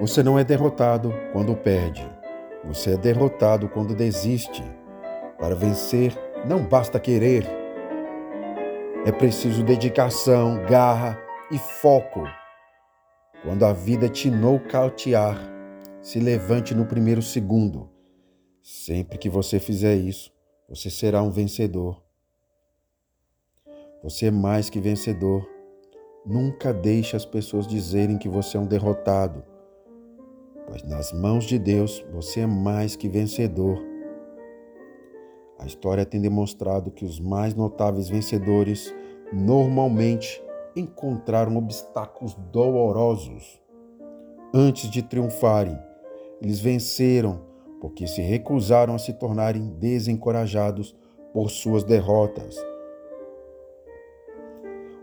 Você não é derrotado quando perde. Você é derrotado quando desiste. Para vencer, não basta querer. É preciso dedicação, garra e foco. Quando a vida te nocautear, se levante no primeiro segundo. Sempre que você fizer isso, você será um vencedor. Você é mais que vencedor. Nunca deixe as pessoas dizerem que você é um derrotado, pois nas mãos de Deus você é mais que vencedor. A história tem demonstrado que os mais notáveis vencedores normalmente encontraram obstáculos dolorosos antes de triunfarem. Eles venceram porque se recusaram a se tornarem desencorajados por suas derrotas.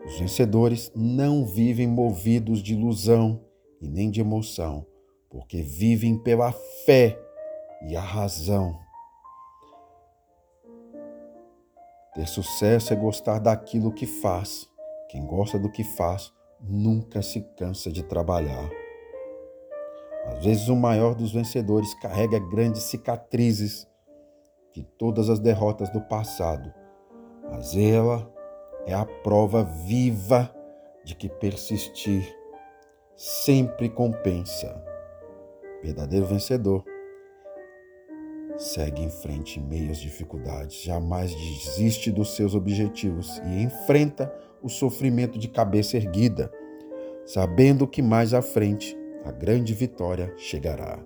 Os vencedores não vivem movidos de ilusão e nem de emoção, porque vivem pela fé e a razão. Ter sucesso é gostar daquilo que faz. Quem gosta do que faz nunca se cansa de trabalhar. Às vezes, o maior dos vencedores carrega grandes cicatrizes de todas as derrotas do passado, mas ela é a prova viva de que persistir sempre compensa. Verdadeiro vencedor. Segue em frente em meio às dificuldades, jamais desiste dos seus objetivos e enfrenta o sofrimento de cabeça erguida, sabendo que mais à frente a grande vitória chegará.